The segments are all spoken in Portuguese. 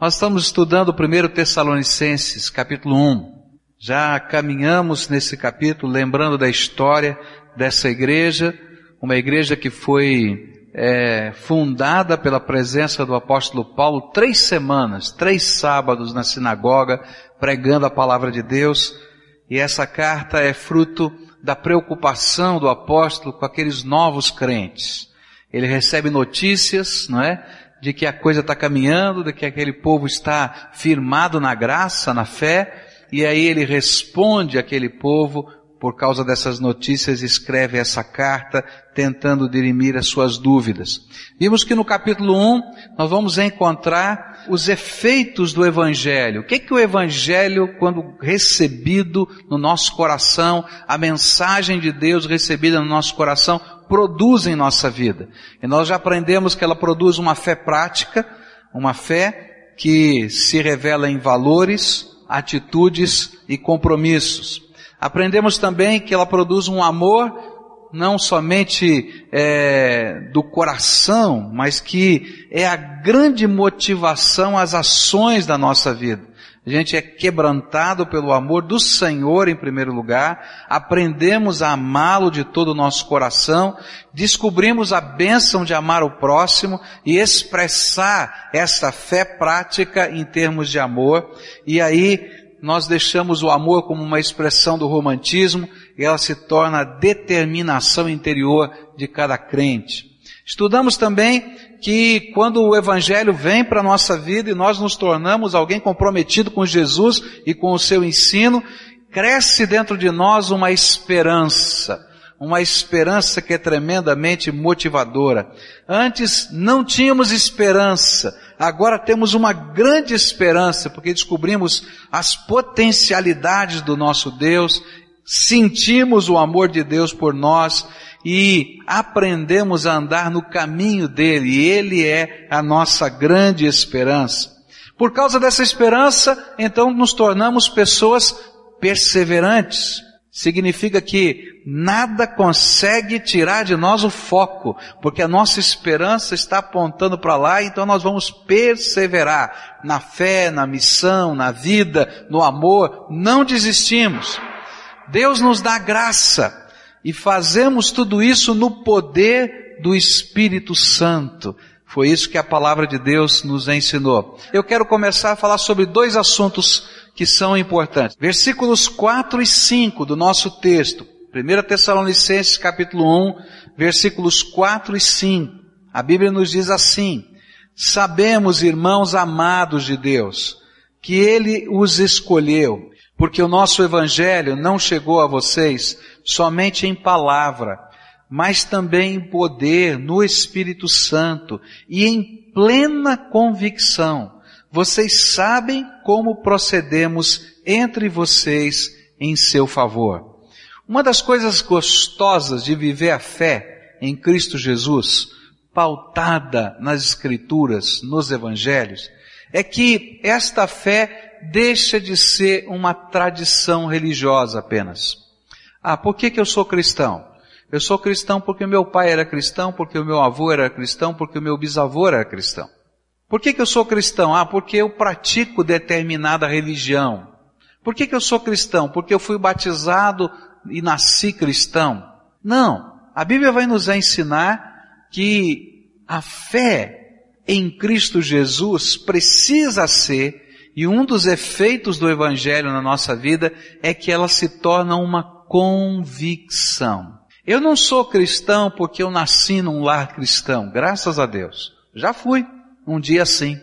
Nós estamos estudando o 1 Tessalonicenses, capítulo 1. Já caminhamos nesse capítulo lembrando da história dessa igreja, uma igreja que foi é, fundada pela presença do apóstolo Paulo três semanas, três sábados na sinagoga, pregando a palavra de Deus. E essa carta é fruto da preocupação do apóstolo com aqueles novos crentes. Ele recebe notícias, não é? De que a coisa está caminhando, de que aquele povo está firmado na graça, na fé, e aí ele responde àquele povo por causa dessas notícias, escreve essa carta tentando dirimir as suas dúvidas. Vimos que no capítulo 1 nós vamos encontrar os efeitos do Evangelho. O que é que o Evangelho, quando recebido no nosso coração, a mensagem de Deus recebida no nosso coração, produz em nossa vida. E nós já aprendemos que ela produz uma fé prática, uma fé que se revela em valores, atitudes e compromissos. Aprendemos também que ela produz um amor não somente é, do coração, mas que é a grande motivação às ações da nossa vida. A gente é quebrantado pelo amor do Senhor em primeiro lugar, aprendemos a amá-lo de todo o nosso coração, descobrimos a bênção de amar o próximo e expressar essa fé prática em termos de amor, e aí nós deixamos o amor como uma expressão do romantismo e ela se torna a determinação interior de cada crente. Estudamos também que quando o Evangelho vem para a nossa vida e nós nos tornamos alguém comprometido com Jesus e com o seu ensino, cresce dentro de nós uma esperança, uma esperança que é tremendamente motivadora. Antes não tínhamos esperança, agora temos uma grande esperança, porque descobrimos as potencialidades do nosso Deus, sentimos o amor de Deus por nós e aprendemos a andar no caminho dele, e ele é a nossa grande esperança. Por causa dessa esperança, então nos tornamos pessoas perseverantes. Significa que nada consegue tirar de nós o foco, porque a nossa esperança está apontando para lá, então nós vamos perseverar na fé, na missão, na vida, no amor, não desistimos. Deus nos dá graça, e fazemos tudo isso no poder do Espírito Santo. Foi isso que a palavra de Deus nos ensinou. Eu quero começar a falar sobre dois assuntos que são importantes. Versículos 4 e 5 do nosso texto. 1 Tessalonicenses capítulo 1, versículos 4 e 5. A Bíblia nos diz assim: Sabemos, irmãos amados de Deus, que Ele os escolheu porque o nosso evangelho não chegou a vocês somente em palavra, mas também em poder no Espírito Santo e em plena convicção. Vocês sabem como procedemos entre vocês em seu favor. Uma das coisas gostosas de viver a fé em Cristo Jesus, pautada nas Escrituras, nos Evangelhos, é que esta fé deixa de ser uma tradição religiosa apenas. Ah, por que, que eu sou cristão? Eu sou cristão porque meu pai era cristão, porque o meu avô era cristão, porque o meu bisavô era cristão. Por que, que eu sou cristão? Ah, porque eu pratico determinada religião. Por que, que eu sou cristão? Porque eu fui batizado e nasci cristão. Não. A Bíblia vai nos ensinar que a fé em Cristo Jesus precisa ser e um dos efeitos do Evangelho na nossa vida é que ela se torna uma convicção. Eu não sou cristão porque eu nasci num lar cristão, graças a Deus. Já fui um dia sim.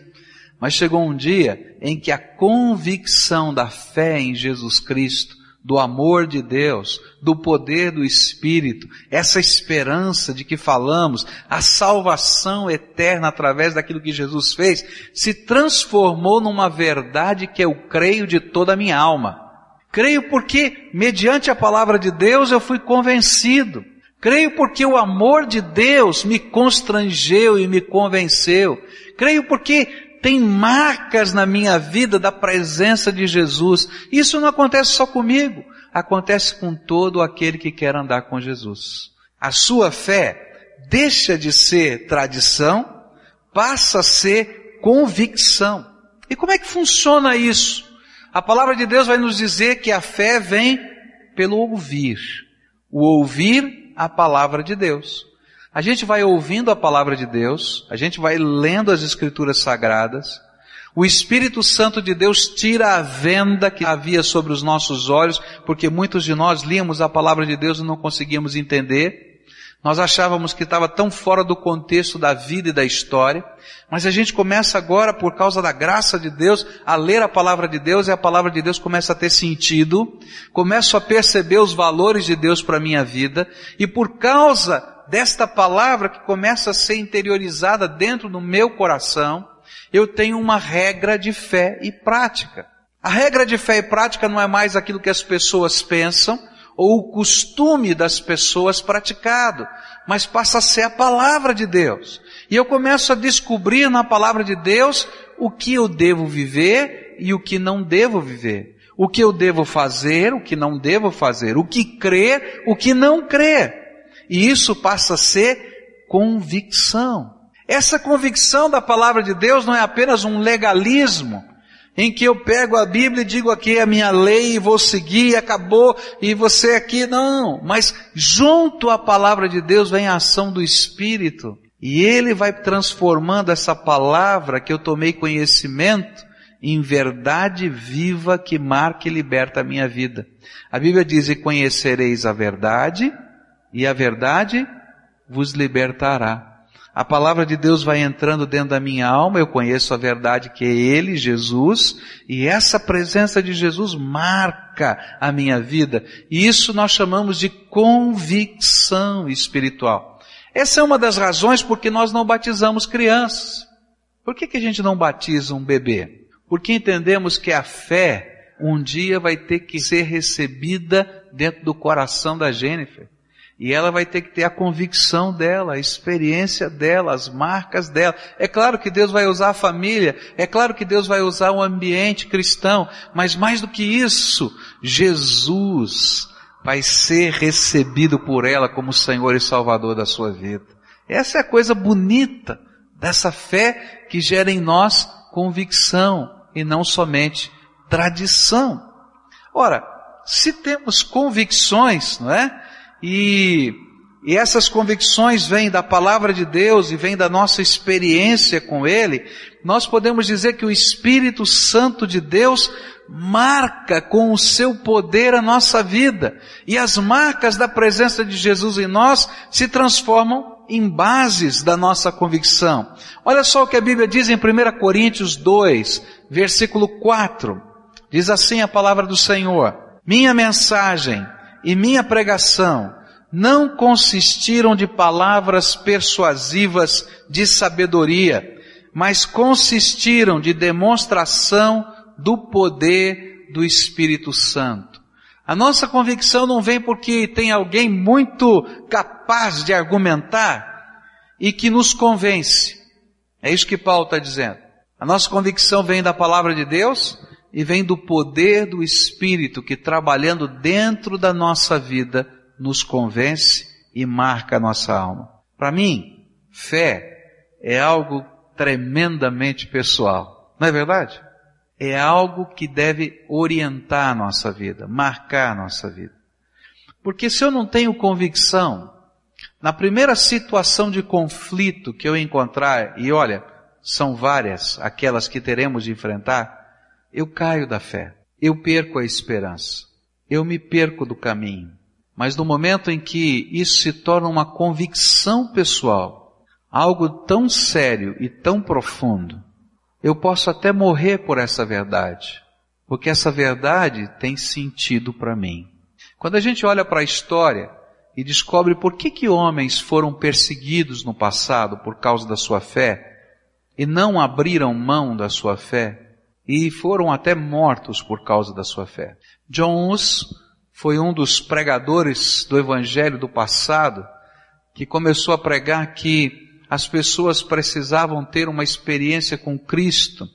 Mas chegou um dia em que a convicção da fé em Jesus Cristo do amor de Deus, do poder do Espírito, essa esperança de que falamos, a salvação eterna através daquilo que Jesus fez, se transformou numa verdade que eu creio de toda a minha alma. Creio porque, mediante a palavra de Deus, eu fui convencido. Creio porque o amor de Deus me constrangeu e me convenceu. Creio porque tem marcas na minha vida da presença de Jesus. Isso não acontece só comigo, acontece com todo aquele que quer andar com Jesus. A sua fé deixa de ser tradição, passa a ser convicção. E como é que funciona isso? A palavra de Deus vai nos dizer que a fé vem pelo ouvir. O ouvir a palavra de Deus. A gente vai ouvindo a palavra de Deus, a gente vai lendo as escrituras sagradas, o Espírito Santo de Deus tira a venda que havia sobre os nossos olhos, porque muitos de nós líamos a palavra de Deus e não conseguíamos entender. Nós achávamos que estava tão fora do contexto da vida e da história, mas a gente começa agora, por causa da graça de Deus, a ler a palavra de Deus e a palavra de Deus começa a ter sentido, começo a perceber os valores de Deus para a minha vida, e por causa desta palavra que começa a ser interiorizada dentro do meu coração, eu tenho uma regra de fé e prática. A regra de fé e prática não é mais aquilo que as pessoas pensam ou o costume das pessoas praticado, mas passa a ser a palavra de Deus. E eu começo a descobrir na palavra de Deus o que eu devo viver e o que não devo viver. O que eu devo fazer, o que não devo fazer. O que crer, o que não crer. E isso passa a ser convicção. Essa convicção da palavra de Deus não é apenas um legalismo, em que eu pego a Bíblia e digo aqui é a minha lei e vou seguir e acabou e você aqui, não. Mas junto à palavra de Deus vem a ação do Espírito e ele vai transformando essa palavra que eu tomei conhecimento em verdade viva que marca e liberta a minha vida. A Bíblia diz, e conhecereis a verdade e a verdade vos libertará. A palavra de Deus vai entrando dentro da minha alma, eu conheço a verdade que é Ele, Jesus, e essa presença de Jesus marca a minha vida. E isso nós chamamos de convicção espiritual. Essa é uma das razões porque nós não batizamos crianças. Por que, que a gente não batiza um bebê? Porque entendemos que a fé um dia vai ter que ser recebida dentro do coração da Jennifer. E ela vai ter que ter a convicção dela, a experiência dela, as marcas dela. É claro que Deus vai usar a família, é claro que Deus vai usar o ambiente cristão, mas mais do que isso, Jesus vai ser recebido por ela como Senhor e Salvador da sua vida. Essa é a coisa bonita dessa fé que gera em nós convicção e não somente tradição. Ora, se temos convicções, não é? E, e essas convicções vêm da palavra de Deus e vêm da nossa experiência com Ele, nós podemos dizer que o Espírito Santo de Deus marca com o seu poder a nossa vida. E as marcas da presença de Jesus em nós se transformam em bases da nossa convicção. Olha só o que a Bíblia diz em 1 Coríntios 2, versículo 4. Diz assim a palavra do Senhor: Minha mensagem e minha pregação não consistiram de palavras persuasivas de sabedoria, mas consistiram de demonstração do poder do Espírito Santo. A nossa convicção não vem porque tem alguém muito capaz de argumentar e que nos convence. É isso que Paulo está dizendo. A nossa convicção vem da palavra de Deus e vem do poder do Espírito que trabalhando dentro da nossa vida nos convence e marca a nossa alma. Para mim, fé é algo tremendamente pessoal. Não é verdade? É algo que deve orientar a nossa vida, marcar a nossa vida. Porque se eu não tenho convicção, na primeira situação de conflito que eu encontrar, e olha, são várias aquelas que teremos de enfrentar, eu caio da fé, eu perco a esperança, eu me perco do caminho. Mas no momento em que isso se torna uma convicção pessoal, algo tão sério e tão profundo, eu posso até morrer por essa verdade, porque essa verdade tem sentido para mim. Quando a gente olha para a história e descobre por que que homens foram perseguidos no passado por causa da sua fé e não abriram mão da sua fé, e foram até mortos por causa da sua fé. John Hus foi um dos pregadores do evangelho do passado que começou a pregar que as pessoas precisavam ter uma experiência com Cristo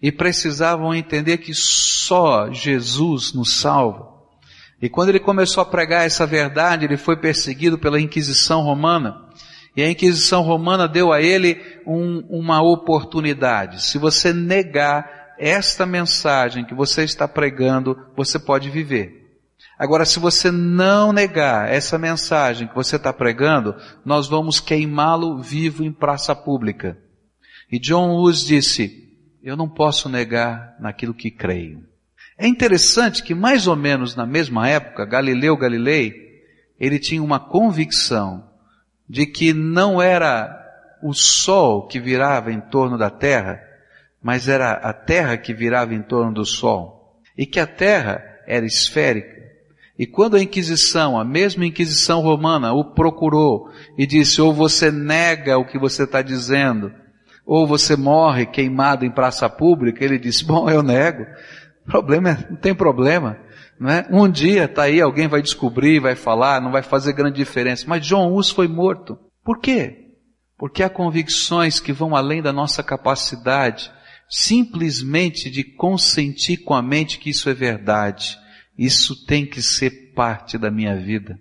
e precisavam entender que só Jesus nos salva. E quando ele começou a pregar essa verdade, ele foi perseguido pela Inquisição Romana. E a Inquisição Romana deu a ele um, uma oportunidade. Se você negar esta mensagem que você está pregando, você pode viver. Agora, se você não negar essa mensagem que você está pregando, nós vamos queimá-lo vivo em praça pública. E John Lewis disse, eu não posso negar naquilo que creio. É interessante que mais ou menos na mesma época, Galileu Galilei, ele tinha uma convicção de que não era o sol que virava em torno da terra, mas era a terra que virava em torno do sol. E que a terra era esférica. E quando a Inquisição, a mesma Inquisição romana, o procurou e disse, ou você nega o que você está dizendo, ou você morre queimado em praça pública, ele disse, bom, eu nego. Problema é, não tem problema. Não é? Um dia está aí, alguém vai descobrir, vai falar, não vai fazer grande diferença. Mas John Hus foi morto. Por quê? Porque há convicções que vão além da nossa capacidade simplesmente de consentir com a mente que isso é verdade. Isso tem que ser parte da minha vida.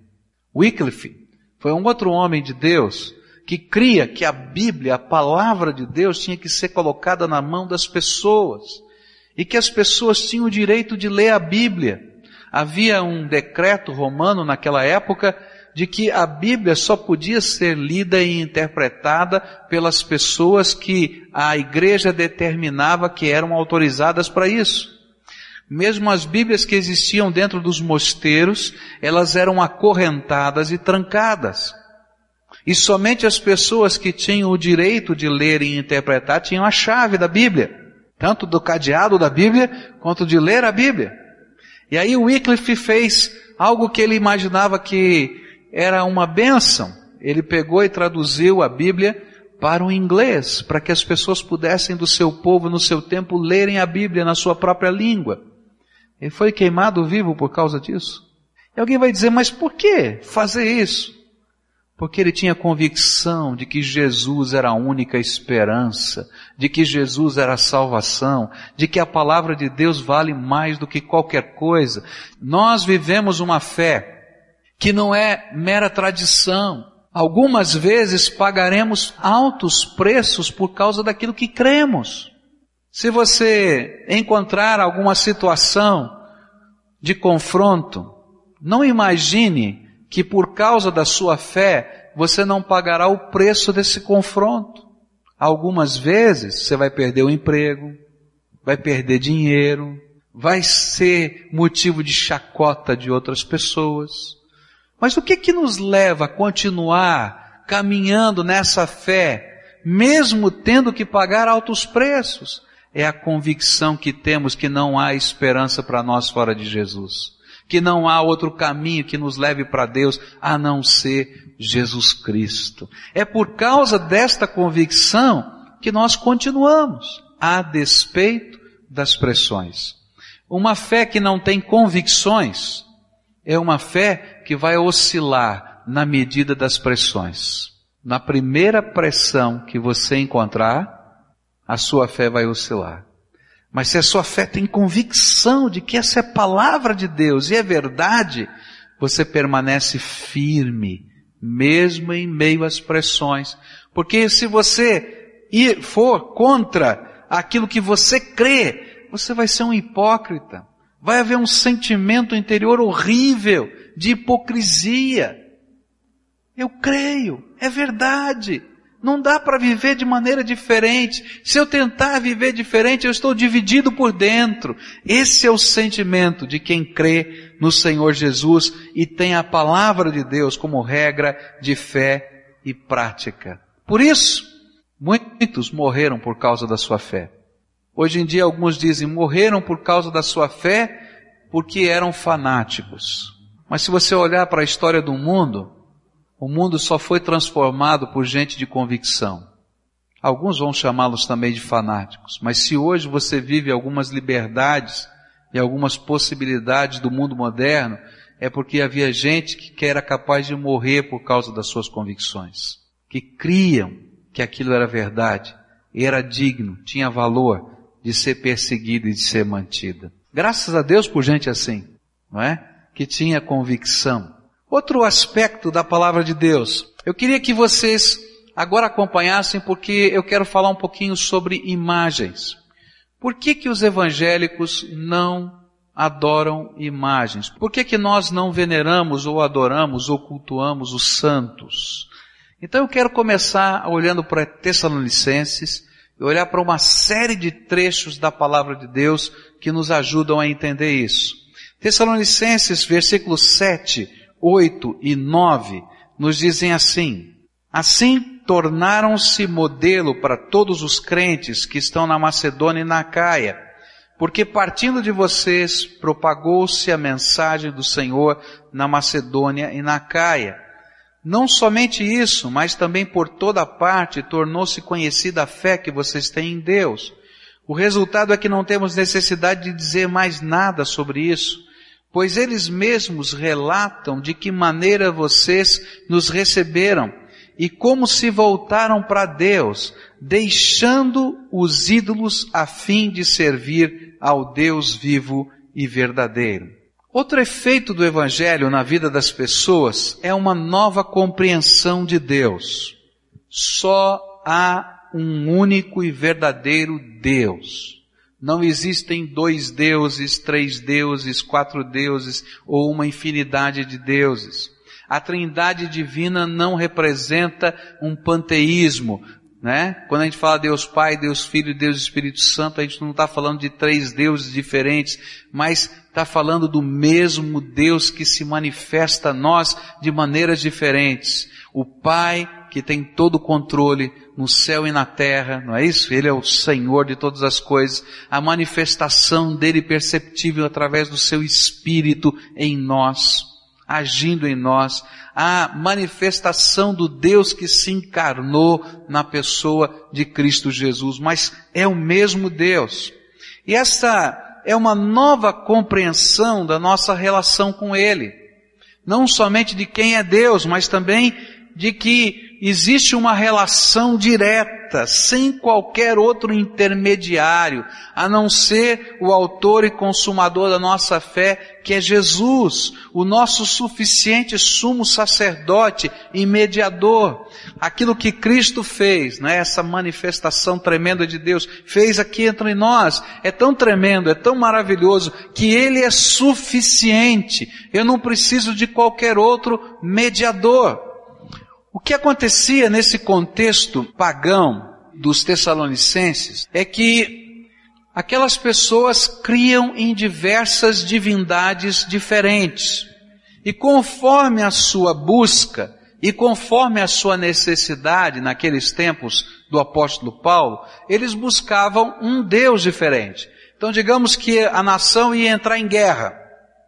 Wycliffe foi um outro homem de Deus que cria que a Bíblia, a palavra de Deus, tinha que ser colocada na mão das pessoas e que as pessoas tinham o direito de ler a Bíblia. Havia um decreto romano naquela época de que a Bíblia só podia ser lida e interpretada pelas pessoas que a igreja determinava que eram autorizadas para isso. Mesmo as Bíblias que existiam dentro dos mosteiros, elas eram acorrentadas e trancadas. E somente as pessoas que tinham o direito de ler e interpretar tinham a chave da Bíblia. Tanto do cadeado da Bíblia, quanto de ler a Bíblia. E aí Wycliffe fez algo que ele imaginava que era uma bênção. Ele pegou e traduziu a Bíblia para o inglês, para que as pessoas pudessem do seu povo, no seu tempo, lerem a Bíblia na sua própria língua. Ele foi queimado vivo por causa disso. E alguém vai dizer, mas por que fazer isso? Porque ele tinha convicção de que Jesus era a única esperança, de que Jesus era a salvação, de que a palavra de Deus vale mais do que qualquer coisa. Nós vivemos uma fé que não é mera tradição. Algumas vezes pagaremos altos preços por causa daquilo que cremos. Se você encontrar alguma situação de confronto, não imagine que por causa da sua fé você não pagará o preço desse confronto. Algumas vezes você vai perder o emprego, vai perder dinheiro, vai ser motivo de chacota de outras pessoas. Mas o que que nos leva a continuar caminhando nessa fé, mesmo tendo que pagar altos preços? É a convicção que temos que não há esperança para nós fora de Jesus. Que não há outro caminho que nos leve para Deus a não ser Jesus Cristo. É por causa desta convicção que nós continuamos, a despeito das pressões. Uma fé que não tem convicções é uma fé que vai oscilar na medida das pressões. Na primeira pressão que você encontrar, a sua fé vai oscilar. Mas se a sua fé tem convicção de que essa é palavra de Deus e é verdade, você permanece firme, mesmo em meio às pressões. Porque se você for contra aquilo que você crê, você vai ser um hipócrita. Vai haver um sentimento interior horrível de hipocrisia. Eu creio, é verdade. Não dá para viver de maneira diferente. Se eu tentar viver diferente, eu estou dividido por dentro. Esse é o sentimento de quem crê no Senhor Jesus e tem a palavra de Deus como regra de fé e prática. Por isso, muitos morreram por causa da sua fé. Hoje em dia alguns dizem morreram por causa da sua fé porque eram fanáticos. Mas se você olhar para a história do mundo, o mundo só foi transformado por gente de convicção. Alguns vão chamá-los também de fanáticos, mas se hoje você vive algumas liberdades e algumas possibilidades do mundo moderno, é porque havia gente que era capaz de morrer por causa das suas convicções, que criam que aquilo era verdade, era digno, tinha valor de ser perseguido e de ser mantida. Graças a Deus por gente assim, não é? Que tinha convicção. Outro aspecto da palavra de Deus. Eu queria que vocês agora acompanhassem porque eu quero falar um pouquinho sobre imagens. Por que que os evangélicos não adoram imagens? Por que que nós não veneramos ou adoramos ou cultuamos os santos? Então eu quero começar olhando para Tessalonicenses e olhar para uma série de trechos da palavra de Deus que nos ajudam a entender isso. Tessalonicenses, versículos 7, 8 e 9, nos dizem assim, Assim tornaram-se modelo para todos os crentes que estão na Macedônia e na Caia, porque partindo de vocês propagou-se a mensagem do Senhor na Macedônia e na Caia. Não somente isso, mas também por toda parte tornou-se conhecida a fé que vocês têm em Deus. O resultado é que não temos necessidade de dizer mais nada sobre isso, pois eles mesmos relatam de que maneira vocês nos receberam e como se voltaram para Deus, deixando os ídolos a fim de servir ao Deus vivo e verdadeiro. Outro efeito do Evangelho na vida das pessoas é uma nova compreensão de Deus. Só há um único e verdadeiro Deus. Não existem dois deuses, três deuses, quatro deuses ou uma infinidade de deuses. A trindade divina não representa um panteísmo, né? Quando a gente fala Deus Pai, Deus Filho, Deus Espírito Santo, a gente não está falando de três deuses diferentes, mas está falando do mesmo Deus que se manifesta a nós de maneiras diferentes. O Pai que tem todo o controle no céu e na terra, não é isso? Ele é o Senhor de todas as coisas. A manifestação dele perceptível através do seu Espírito em nós agindo em nós, a manifestação do Deus que se encarnou na pessoa de Cristo Jesus, mas é o mesmo Deus. E essa é uma nova compreensão da nossa relação com Ele. Não somente de quem é Deus, mas também de que existe uma relação direta, sem qualquer outro intermediário, a não ser o autor e consumador da nossa fé, que é Jesus, o nosso suficiente sumo sacerdote e mediador. Aquilo que Cristo fez, né, essa manifestação tremenda de Deus, fez aqui entre nós, é tão tremendo, é tão maravilhoso, que Ele é suficiente. Eu não preciso de qualquer outro mediador. O que acontecia nesse contexto pagão dos Tessalonicenses é que aquelas pessoas criam em diversas divindades diferentes. E conforme a sua busca e conforme a sua necessidade naqueles tempos do apóstolo Paulo, eles buscavam um Deus diferente. Então digamos que a nação ia entrar em guerra,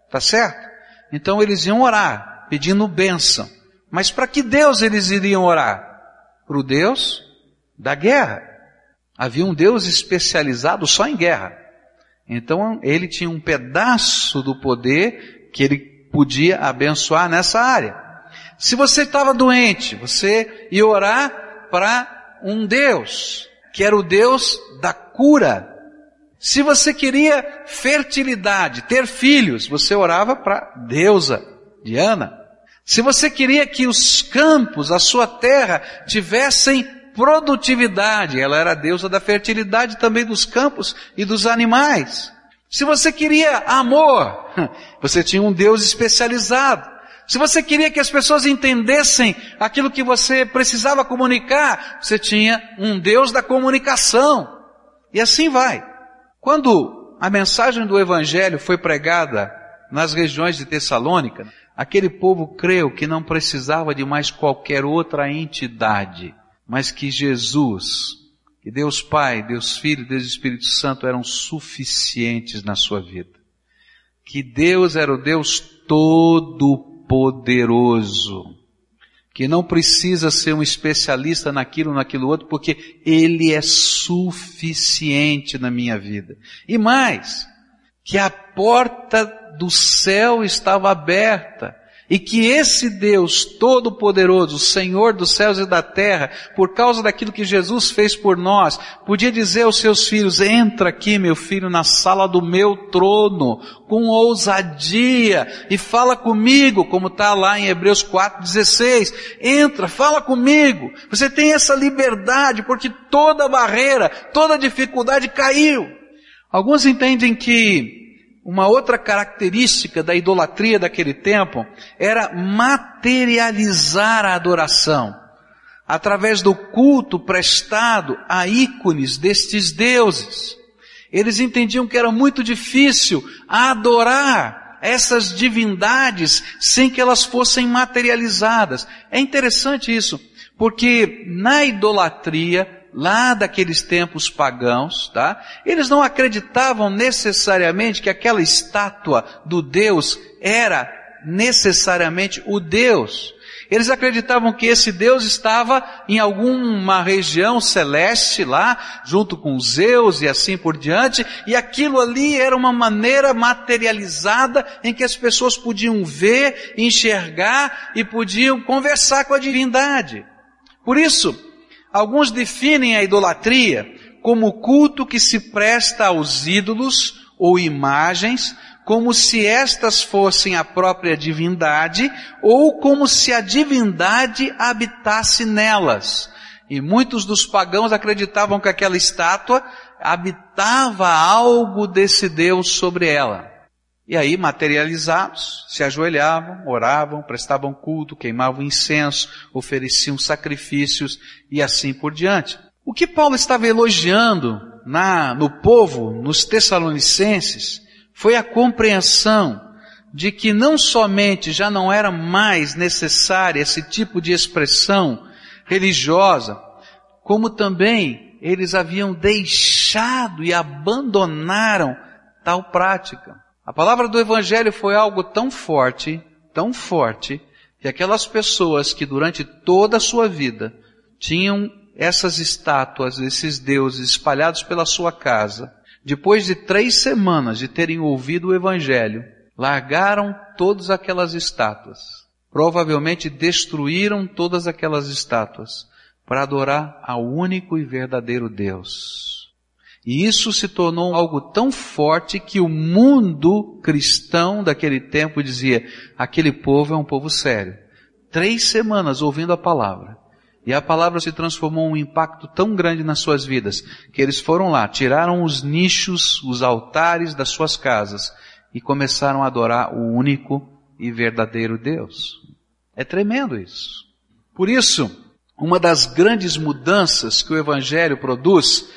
tá certo? Então eles iam orar, pedindo bênção. Mas para que Deus eles iriam orar? Para o Deus da guerra. Havia um Deus especializado só em guerra. Então ele tinha um pedaço do poder que ele podia abençoar nessa área. Se você estava doente, você ia orar para um Deus, que era o Deus da cura. Se você queria fertilidade, ter filhos, você orava para deusa Diana. Se você queria que os campos, a sua terra, tivessem produtividade, ela era a deusa da fertilidade também dos campos e dos animais. Se você queria amor, você tinha um Deus especializado. Se você queria que as pessoas entendessem aquilo que você precisava comunicar, você tinha um Deus da comunicação. E assim vai. Quando a mensagem do Evangelho foi pregada nas regiões de Tessalônica, aquele povo creu que não precisava de mais qualquer outra entidade, mas que Jesus, que Deus Pai, Deus Filho, Deus Espírito Santo eram suficientes na sua vida. Que Deus era o Deus todo-poderoso, que não precisa ser um especialista naquilo, naquilo outro, porque Ele é suficiente na minha vida. E mais, que a porta do céu estava aberta e que esse Deus Todo-Poderoso, Senhor dos céus e da terra, por causa daquilo que Jesus fez por nós, podia dizer aos seus filhos, entra aqui meu filho na sala do meu trono, com ousadia, e fala comigo, como está lá em Hebreus 4,16, entra, fala comigo, você tem essa liberdade, porque toda barreira, toda dificuldade caiu. Alguns entendem que uma outra característica da idolatria daquele tempo era materializar a adoração através do culto prestado a ícones destes deuses. Eles entendiam que era muito difícil adorar essas divindades sem que elas fossem materializadas. É interessante isso, porque na idolatria lá daqueles tempos pagãos, tá? Eles não acreditavam necessariamente que aquela estátua do Deus era necessariamente o Deus. Eles acreditavam que esse Deus estava em alguma região celeste lá, junto com Zeus e assim por diante, e aquilo ali era uma maneira materializada em que as pessoas podiam ver, enxergar e podiam conversar com a divindade. Por isso, alguns definem a idolatria como culto que se presta aos ídolos ou imagens como se estas fossem a própria divindade ou como se a divindade habitasse nelas. E muitos dos pagãos acreditavam que aquela estátua habitava algo desse Deus sobre ela. E aí, materializados, se ajoelhavam, oravam, prestavam culto, queimavam incenso, ofereciam sacrifícios e assim por diante. O que Paulo estava elogiando na, no povo, nos Tessalonicenses, foi a compreensão de que não somente já não era mais necessária esse tipo de expressão religiosa, como também eles haviam deixado e abandonaram tal prática. A palavra do Evangelho foi algo tão forte, tão forte, que aquelas pessoas que durante toda a sua vida tinham essas estátuas, esses deuses espalhados pela sua casa, depois de três semanas de terem ouvido o Evangelho, largaram todas aquelas estátuas. Provavelmente destruíram todas aquelas estátuas para adorar ao único e verdadeiro Deus. E isso se tornou algo tão forte que o mundo cristão daquele tempo dizia: aquele povo é um povo sério. Três semanas ouvindo a palavra. E a palavra se transformou um impacto tão grande nas suas vidas, que eles foram lá, tiraram os nichos, os altares das suas casas e começaram a adorar o único e verdadeiro Deus. É tremendo isso. Por isso, uma das grandes mudanças que o Evangelho produz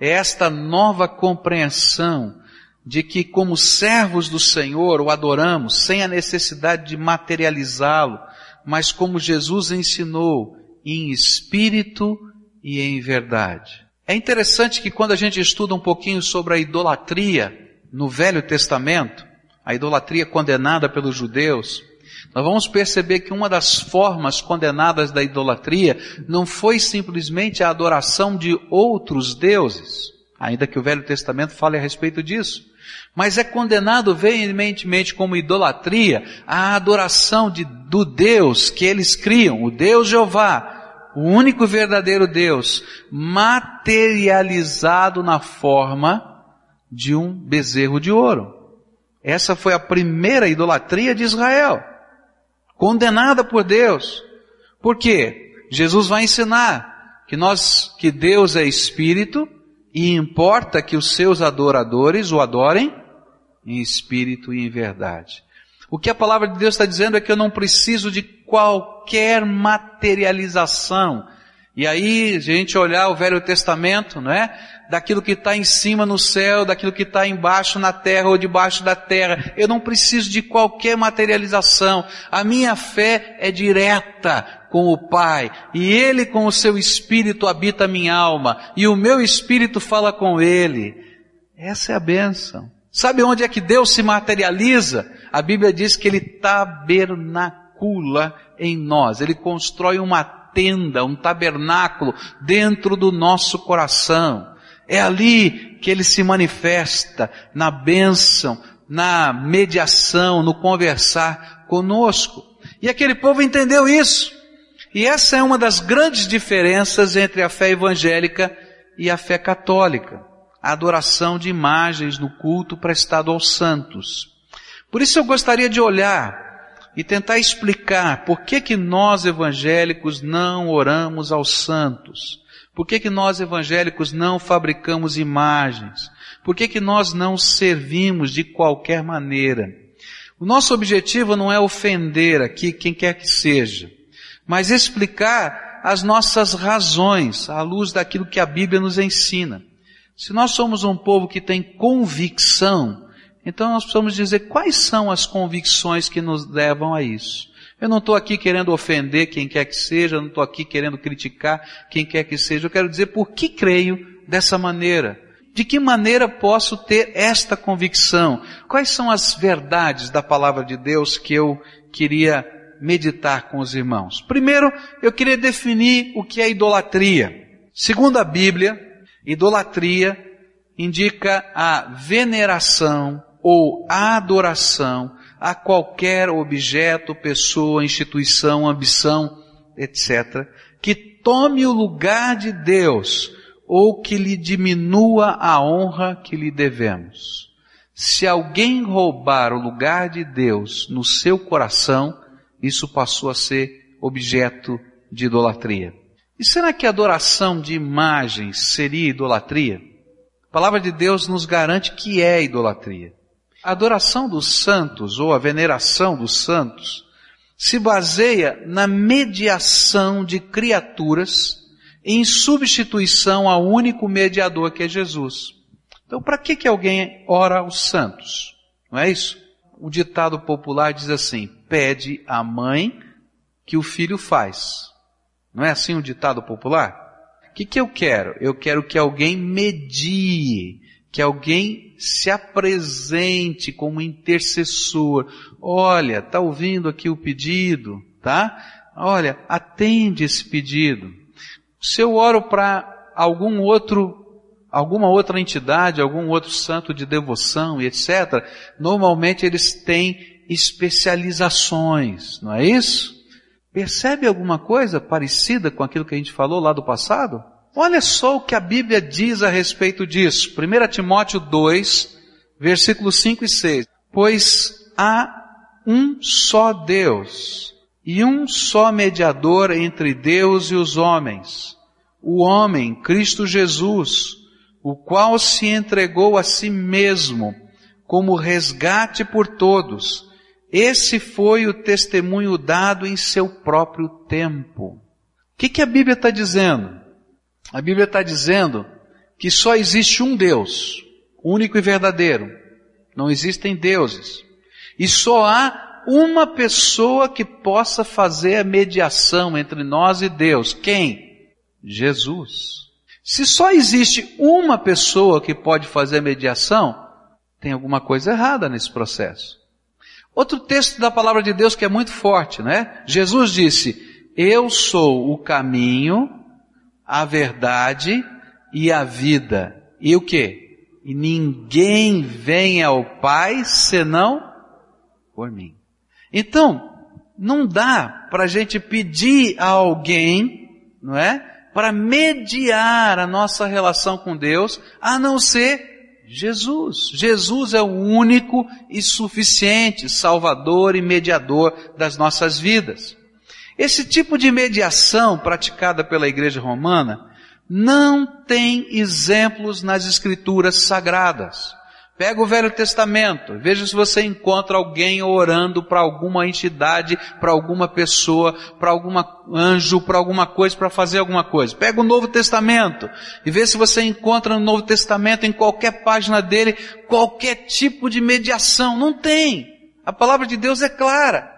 é esta nova compreensão de que como servos do Senhor o adoramos sem a necessidade de materializá-lo, mas como Jesus ensinou, em espírito e em verdade. É interessante que quando a gente estuda um pouquinho sobre a idolatria no Velho Testamento, a idolatria condenada pelos judeus, nós vamos perceber que uma das formas condenadas da idolatria não foi simplesmente a adoração de outros deuses, ainda que o Velho Testamento fale a respeito disso, mas é condenado veementemente como idolatria a adoração de, do Deus que eles criam, o Deus Jeová, o único verdadeiro Deus, materializado na forma de um bezerro de ouro. Essa foi a primeira idolatria de Israel, condenada por Deus. Por quê? Jesus vai ensinar que nós, que Deus é espírito e importa que os seus adoradores o adorem em espírito e em verdade. O que a palavra de Deus está dizendo é que eu não preciso de qualquer materialização. E aí, a gente olhar o Velho Testamento, não é? Daquilo que está em cima no céu, daquilo que está embaixo na terra ou debaixo da terra. Eu não preciso de qualquer materialização. A minha fé é direta com o Pai. E Ele com o seu Espírito habita a minha alma. E o meu Espírito fala com Ele. Essa é a bênção. Sabe onde é que Deus se materializa? A Bíblia diz que Ele tabernacula em nós. Ele constrói uma tenda, um tabernáculo dentro do nosso coração. É ali que Ele se manifesta na bênção, na mediação, no conversar conosco. E aquele povo entendeu isso. E essa é uma das grandes diferenças entre a fé evangélica e a fé católica a adoração de imagens no culto prestado aos santos. Por isso eu gostaria de olhar e tentar explicar por que que nós evangélicos não oramos aos santos. Por que que nós evangélicos não fabricamos imagens? Por que, que nós não servimos de qualquer maneira? O nosso objetivo não é ofender aqui quem quer que seja, mas explicar as nossas razões à luz daquilo que a Bíblia nos ensina. Se nós somos um povo que tem convicção, então nós precisamos dizer quais são as convicções que nos levam a isso. Eu não estou aqui querendo ofender quem quer que seja, não estou aqui querendo criticar quem quer que seja. Eu quero dizer por que creio dessa maneira. De que maneira posso ter esta convicção? Quais são as verdades da palavra de Deus que eu queria meditar com os irmãos? Primeiro, eu queria definir o que é idolatria. Segundo a Bíblia, idolatria indica a veneração ou adoração a qualquer objeto, pessoa, instituição, ambição, etc., que tome o lugar de Deus ou que lhe diminua a honra que lhe devemos. Se alguém roubar o lugar de Deus no seu coração, isso passou a ser objeto de idolatria. E será que a adoração de imagens seria idolatria? A palavra de Deus nos garante que é idolatria. A adoração dos santos ou a veneração dos santos se baseia na mediação de criaturas em substituição ao único mediador que é Jesus. Então, para que que alguém ora aos santos? Não é isso? O ditado popular diz assim: pede à mãe que o filho faz. Não é assim o ditado popular? O que, que eu quero? Eu quero que alguém medie que alguém se apresente como intercessor. Olha, tá ouvindo aqui o pedido, tá? Olha, atende esse pedido. Se eu oro para algum outro, alguma outra entidade, algum outro santo de devoção e etc., normalmente eles têm especializações, não é isso? Percebe alguma coisa parecida com aquilo que a gente falou lá do passado? Olha só o que a Bíblia diz a respeito disso. 1 Timóteo 2, versículos 5 e 6. Pois há um só Deus e um só mediador entre Deus e os homens, o homem, Cristo Jesus, o qual se entregou a si mesmo como resgate por todos. Esse foi o testemunho dado em seu próprio tempo. O que, que a Bíblia está dizendo? A Bíblia está dizendo que só existe um Deus, único e verdadeiro. Não existem deuses. E só há uma pessoa que possa fazer a mediação entre nós e Deus. Quem? Jesus. Se só existe uma pessoa que pode fazer a mediação, tem alguma coisa errada nesse processo. Outro texto da palavra de Deus que é muito forte, né? Jesus disse, eu sou o caminho, a verdade e a vida. E o que? E ninguém vem ao Pai senão por mim. Então, não dá para a gente pedir a alguém, não é? Para mediar a nossa relação com Deus, a não ser Jesus. Jesus é o único e suficiente Salvador e mediador das nossas vidas. Esse tipo de mediação praticada pela igreja romana não tem exemplos nas escrituras sagradas. Pega o Velho Testamento, veja se você encontra alguém orando para alguma entidade, para alguma pessoa, para algum anjo, para alguma coisa, para fazer alguma coisa. Pega o Novo Testamento e vê se você encontra no Novo Testamento, em qualquer página dele, qualquer tipo de mediação. Não tem. A palavra de Deus é clara.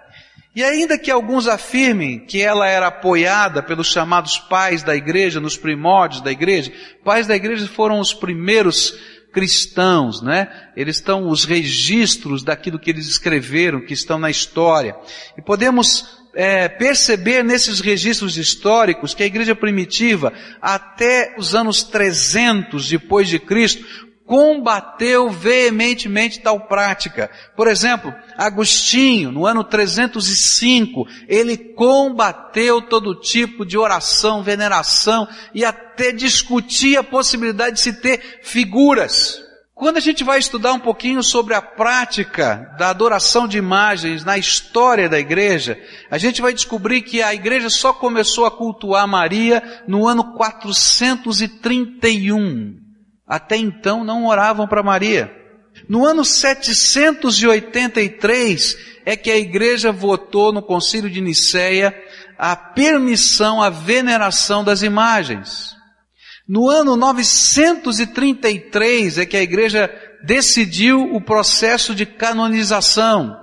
E ainda que alguns afirmem que ela era apoiada pelos chamados pais da igreja, nos primórdios da igreja, pais da igreja foram os primeiros cristãos, né? Eles estão os registros daquilo que eles escreveram, que estão na história. E podemos é, perceber nesses registros históricos que a igreja primitiva, até os anos 300 depois de Cristo, combateu veementemente tal prática. Por exemplo, Agostinho, no ano 305, ele combateu todo tipo de oração, veneração e até discutia a possibilidade de se ter figuras. Quando a gente vai estudar um pouquinho sobre a prática da adoração de imagens na história da igreja, a gente vai descobrir que a igreja só começou a cultuar Maria no ano 431 até então não oravam para Maria. No ano 783 é que a igreja votou no concílio de Nicéia a permissão à veneração das imagens. No ano 933 é que a igreja decidiu o processo de canonização.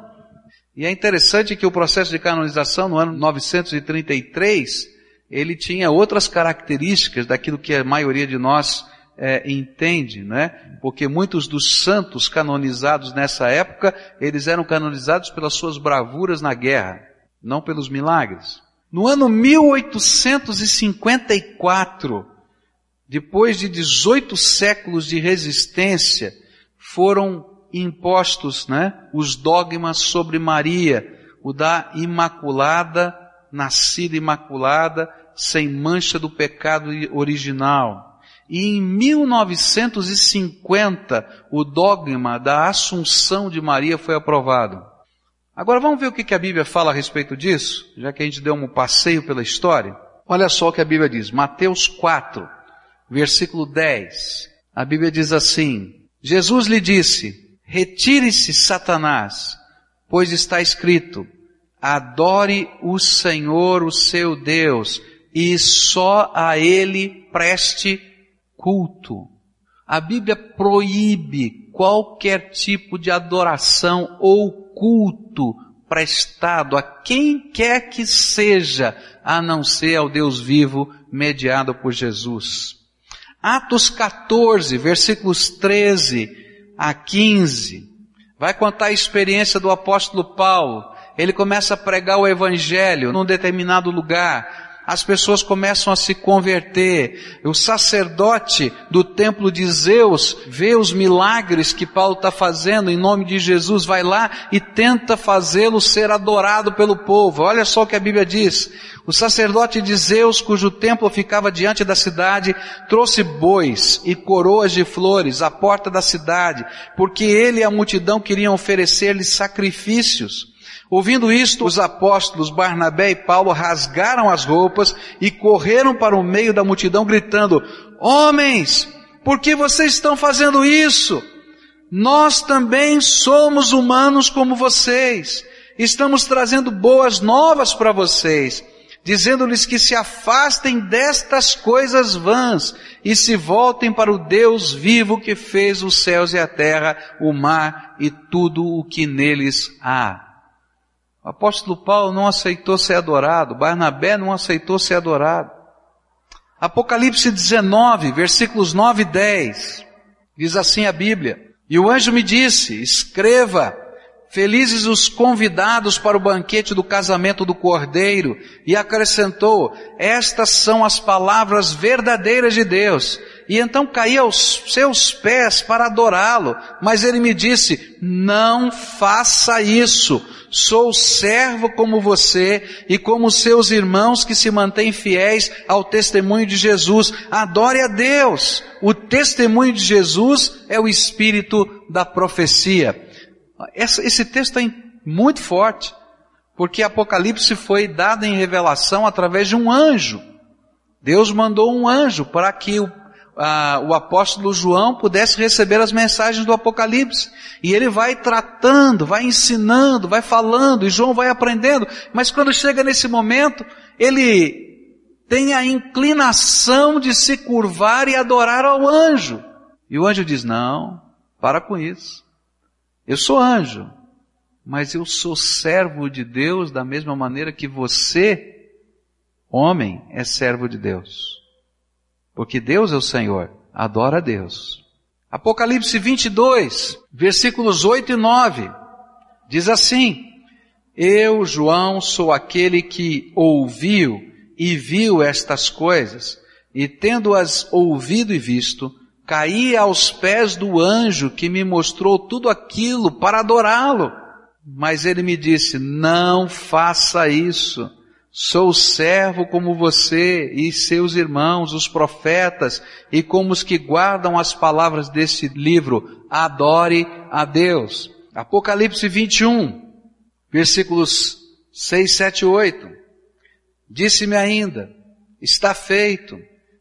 E é interessante que o processo de canonização no ano 933, ele tinha outras características daquilo que a maioria de nós é, entende, né? Porque muitos dos santos canonizados nessa época, eles eram canonizados pelas suas bravuras na guerra, não pelos milagres. No ano 1854, depois de 18 séculos de resistência, foram impostos, né, os dogmas sobre Maria, o da imaculada, nascida imaculada, sem mancha do pecado original. E em 1950, o dogma da Assunção de Maria foi aprovado. Agora vamos ver o que a Bíblia fala a respeito disso, já que a gente deu um passeio pela história. Olha só o que a Bíblia diz, Mateus 4, versículo 10. A Bíblia diz assim, Jesus lhe disse, Retire-se, Satanás, pois está escrito: adore o Senhor, o seu Deus, e só a Ele preste culto. A Bíblia proíbe qualquer tipo de adoração ou culto prestado a quem quer que seja, a não ser ao Deus vivo mediado por Jesus. Atos 14, versículos 13 a 15, vai contar a experiência do apóstolo Paulo. Ele começa a pregar o evangelho num determinado lugar as pessoas começam a se converter. O sacerdote do templo de Zeus vê os milagres que Paulo está fazendo em nome de Jesus, vai lá e tenta fazê-lo ser adorado pelo povo. Olha só o que a Bíblia diz. O sacerdote de Zeus, cujo templo ficava diante da cidade, trouxe bois e coroas de flores à porta da cidade, porque ele e a multidão queriam oferecer-lhe sacrifícios. Ouvindo isto, os apóstolos Barnabé e Paulo rasgaram as roupas e correram para o meio da multidão gritando, Homens, por que vocês estão fazendo isso? Nós também somos humanos como vocês. Estamos trazendo boas novas para vocês dizendo-lhes que se afastem destas coisas vãs e se voltem para o Deus vivo que fez os céus e a terra, o mar e tudo o que neles há. O apóstolo Paulo não aceitou ser adorado, Barnabé não aceitou ser adorado. Apocalipse 19, versículos 9 e 10, diz assim a Bíblia, e o anjo me disse, escreva, Felizes os convidados para o banquete do casamento do Cordeiro. E acrescentou, estas são as palavras verdadeiras de Deus. E então caí aos seus pés para adorá-lo. Mas ele me disse, não faça isso. Sou servo como você e como seus irmãos que se mantêm fiéis ao testemunho de Jesus. Adore a Deus. O testemunho de Jesus é o espírito da profecia. Esse texto é muito forte, porque Apocalipse foi dado em revelação através de um anjo. Deus mandou um anjo para que o, a, o apóstolo João pudesse receber as mensagens do Apocalipse. E ele vai tratando, vai ensinando, vai falando, e João vai aprendendo. Mas quando chega nesse momento, ele tem a inclinação de se curvar e adorar ao anjo. E o anjo diz: Não, para com isso. Eu sou anjo, mas eu sou servo de Deus da mesma maneira que você, homem, é servo de Deus. Porque Deus é o Senhor, adora a Deus. Apocalipse 22, versículos 8 e 9, diz assim, Eu, João, sou aquele que ouviu e viu estas coisas, e tendo-as ouvido e visto, caí aos pés do anjo que me mostrou tudo aquilo para adorá-lo. Mas ele me disse, não faça isso. Sou servo como você e seus irmãos, os profetas, e como os que guardam as palavras deste livro. Adore a Deus. Apocalipse 21, versículos 6, 7 e 8. Disse-me ainda, está feito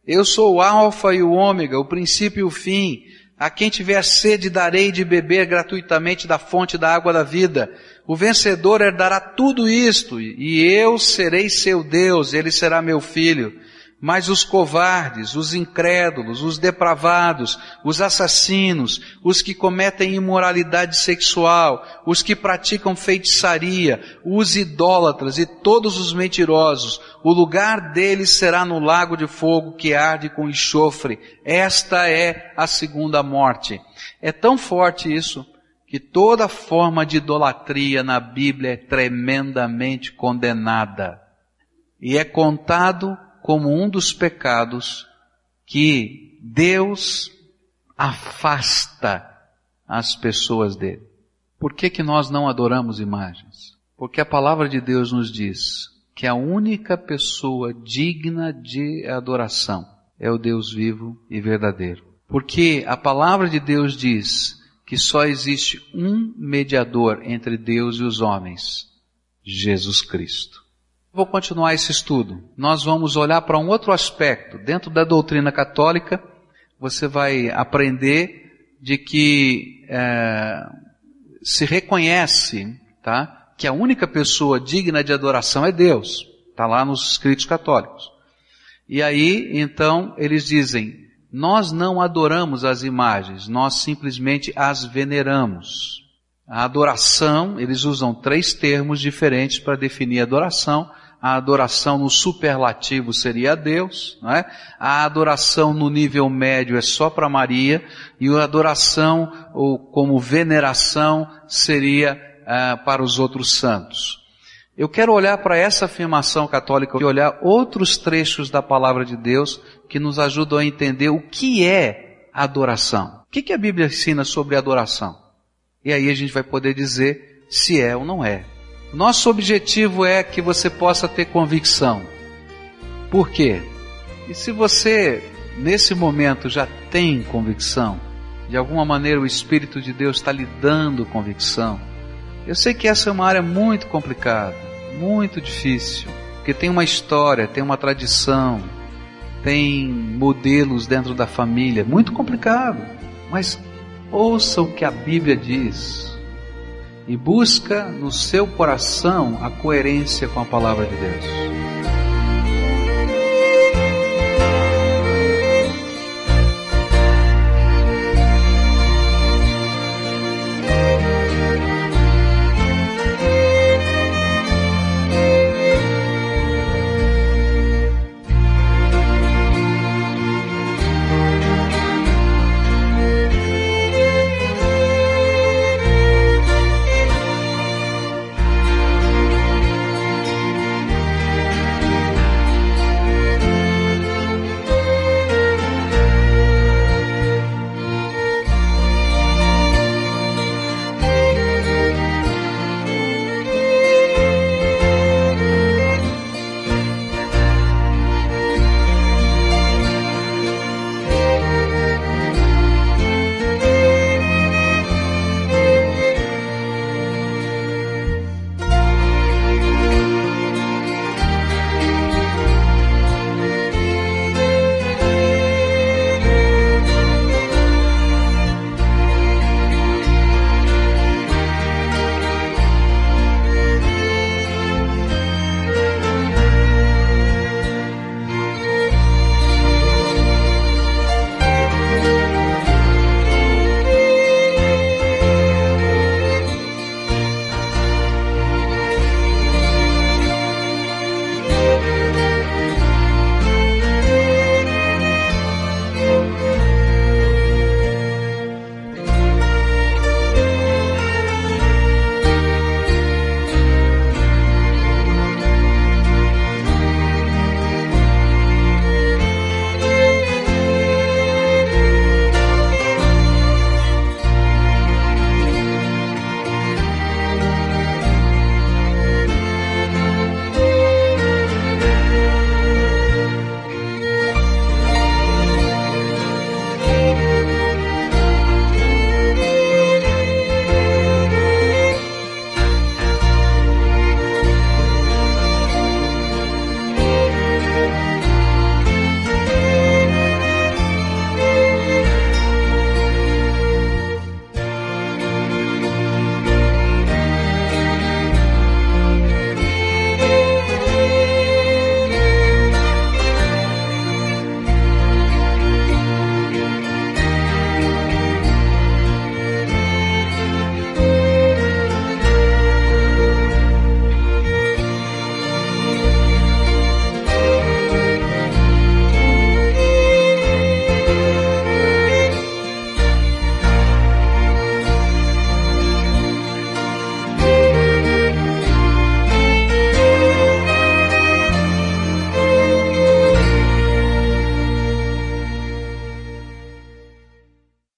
Eu sou o Alfa e o Ômega, o princípio e o fim. A quem tiver sede darei de beber gratuitamente da fonte da água da vida. O vencedor herdará tudo isto, e eu serei seu Deus, ele será meu filho. Mas os covardes, os incrédulos, os depravados, os assassinos, os que cometem imoralidade sexual, os que praticam feitiçaria, os idólatras e todos os mentirosos, o lugar deles será no lago de fogo que arde com enxofre. Esta é a segunda morte. É tão forte isso que toda forma de idolatria na Bíblia é tremendamente condenada. E é contado como um dos pecados que Deus afasta as pessoas dele. Por que que nós não adoramos imagens? Porque a palavra de Deus nos diz que a única pessoa digna de adoração é o Deus vivo e verdadeiro. Porque a palavra de Deus diz que só existe um mediador entre Deus e os homens, Jesus Cristo. Vou continuar esse estudo. Nós vamos olhar para um outro aspecto. Dentro da doutrina católica, você vai aprender de que é, se reconhece, tá, que a única pessoa digna de adoração é Deus. Está lá nos escritos católicos. E aí, então, eles dizem: nós não adoramos as imagens, nós simplesmente as veneramos. A adoração, eles usam três termos diferentes para definir adoração a adoração no superlativo seria a Deus, não é? a adoração no nível médio é só para Maria, e a adoração ou como veneração seria ah, para os outros santos. Eu quero olhar para essa afirmação católica e olhar outros trechos da palavra de Deus que nos ajudam a entender o que é adoração. O que, a Bíblia ensina sobre adoração? E aí a gente vai poder dizer se é ou não é. Nosso objetivo é que você possa ter convicção. Por quê? E se você, nesse momento, já tem convicção, de alguma maneira o Espírito de Deus está lhe dando convicção, eu sei que essa é uma área muito complicada, muito difícil, porque tem uma história, tem uma tradição, tem modelos dentro da família, muito complicado. Mas ouça o que a Bíblia diz e busca no seu coração a coerência com a palavra de Deus.